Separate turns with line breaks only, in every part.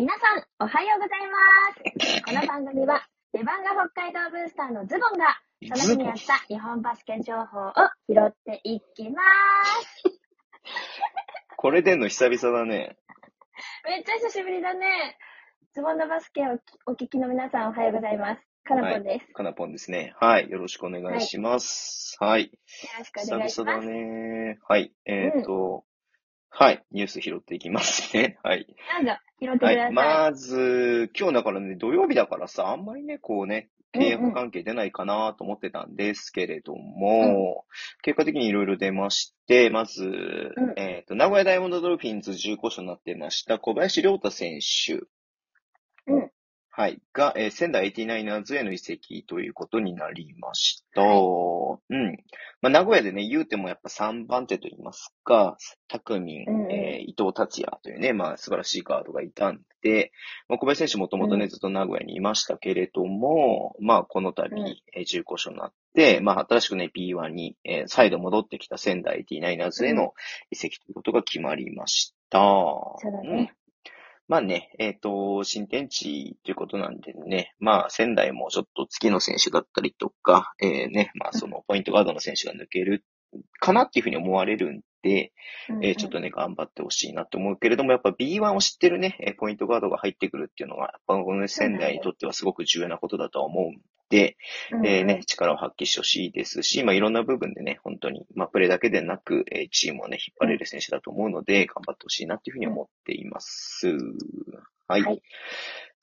皆さん、おはようございます。この番組は、レバンガ北海道ブースターのズボンが、その日にあった日本バスケ情報を拾っていきます。
これでんの久々だね。
めっちゃ久しぶりだね。ズボンのバスケをお聞きの皆さん、おはようございます。カナポンです。
かなぽんですね。はい。よろしくお願いします。はい。
よろしくお
久
願いします。
々だね。はい。えっ、と、はい。ニュース拾っていきますね。はい。
なんだ、拾ってください。
はい。まず、今日だからね、土曜日だからさ、あんまりね、こうね、契
うんうん
約関係出ないかなと思ってたんですけれども、結果的にいろいろ出まして、まず、
ん
えっ、と、名古屋ダイヤモンドドルフィンズ15勝になってました、小林亮太選手。
うん
はい。が、えー仙台 89ers への移籍ということになりました。
は
うん。まあ、名古屋でね、言うてもやっぱ3番手と言いますか、匠、
うんうん
えー伊藤達也というね、まあ素晴らしいガードがいたんで、まあ、小林選手もともとね、
うん
ずっと名古屋にいましたけれども、まあこの度、
うん
えー15勝になって、まあ新しくね、B1 に、えー再度戻ってきた仙台 89ers への移籍ということが決まりました。
そうだね。
まあね、えっ、と、新天地ということなんでね、まあ仙台もちょっと次の選手だったりとか、えーね、まあそのポイントガードの選手が抜けるかなっていうふうに思われるんで、
うん
えーちょっとね、頑張ってほしいなと思うけれども、やっぱ B1 を知ってるね、えーポイントガードが入ってくるっていうのは、やっぱこのね仙台にとってはすごく重要なことだとは思うんで、
うん
えーね、力を発揮してほしいですし、まあ、いろんな部分でね、本当に、まあ、プレーだけでなく、えーチームをね、引っ張れる選手だと思うので、頑張ってほしいなっていうふうに思っています。はい。
はい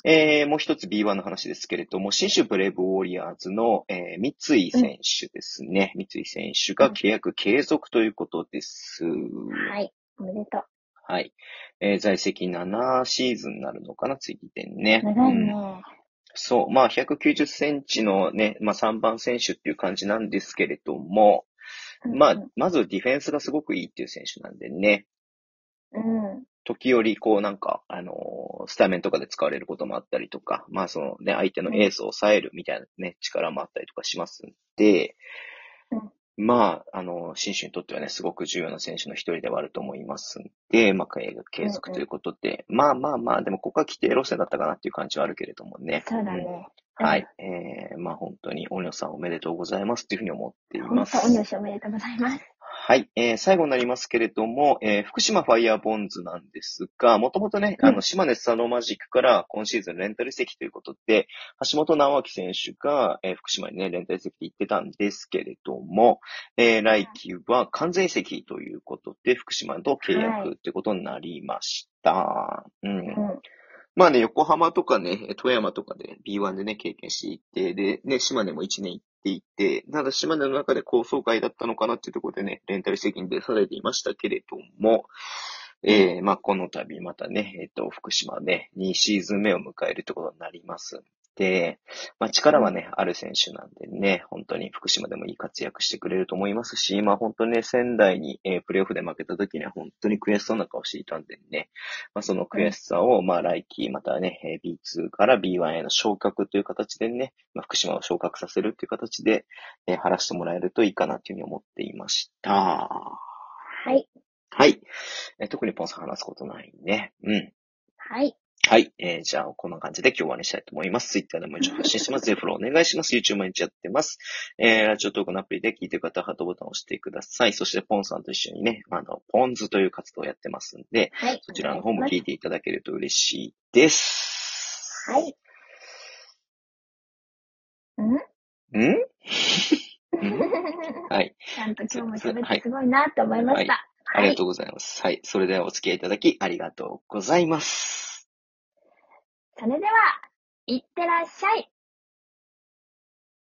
えーもう一つ B1 の話ですけれども、新州ブレイブウォリアーズの、えー三井選手ですね。三井選手が契約継続ということです。
はい。おめでとう。
はい。えー在籍7シーズンになるのかな、次でね。
長い
うん
ね。
そう。まあ、190センチのね、まあ3番選手っていう感じなんですけれども、まあ
うん、
まずディフェンスがすごくいいっていう選手なんでね、
うん。
時折こうなんか、あのースタメンとかで使われることもあったりとか、まあそのね、相手のエースを抑えるみたいなね、力もあったりとかしますんで、まあ、あの、新種にとってはね、すごく重要な選手の一人ではあると思いますんで、まあ、継続ということで、まあまあまあ、でもここは規定路線だったかなっていう感じはあるけれどもね。
そうだ
ん
ね。
はい。えー、まあ本当に、オニョさんおめでとうございますっていうふうに思ってい
本
ます。
当、お入試おめでとうございます。
はい。えー、最後になりますけれども、えー、福島ファイヤーボンズなんですが、もともとね、
うん
あの、島根スサノーマジックから今シーズンレンタル移籍ということで、橋本直明選手が、えー福島にね、レンタル移籍で行ってたんですけれども、えー、来季は完全移籍ということで、福島と契
はい
約ということになりました。うん
うん。
まあね、横浜とかね、富山とかで B1 でね、経験していて、で、ね、島根も1年行っていて、ただ島根の中で高層階だったのかなっていうところでね、レンタル責任出されていましたけれども、えー、まあこの度またね、えっ、と、福島ね2シーズン目を迎えるとことになります。で、まあ力はね、ある選手なんでね、本当に福島でもいい活躍してくれると思いますし、まあ本当にね、仙台に、えープレイオフで負けた時には本当に悔しそうな顔していたんでね、まあ、その悔しさを、まあ、来季、またね、えー B2 から B1 への昇格という形でね、まあ、福島を昇格させるという形で、えー晴らしてもらえるといいかなというふうに思っていました。
はい。
はい。えー特にポンさん話すことないね。うん。
はい。
はい。えーじゃあ、こんな感じで今日は終わりにしたいと思います。Twitter でも一応発信してます。ぜひフォローお願いします。YouTube 毎日やってます。えーラジオトークのアプリで聞いてる方はハートボタンを押してください。そして、ポンさんと一緒にね、あの、ポンズという活動をやってますんで、
はい。
そちらの方も聞いていただけると嬉しいです。
はい。うん？
ん？ん？はい。
ちゃんと今日も喋ってすごいなって思いました。
ありがとうございます。はい。それではお付き合いいただきありがとうございます。
それでは、いってらっしゃい。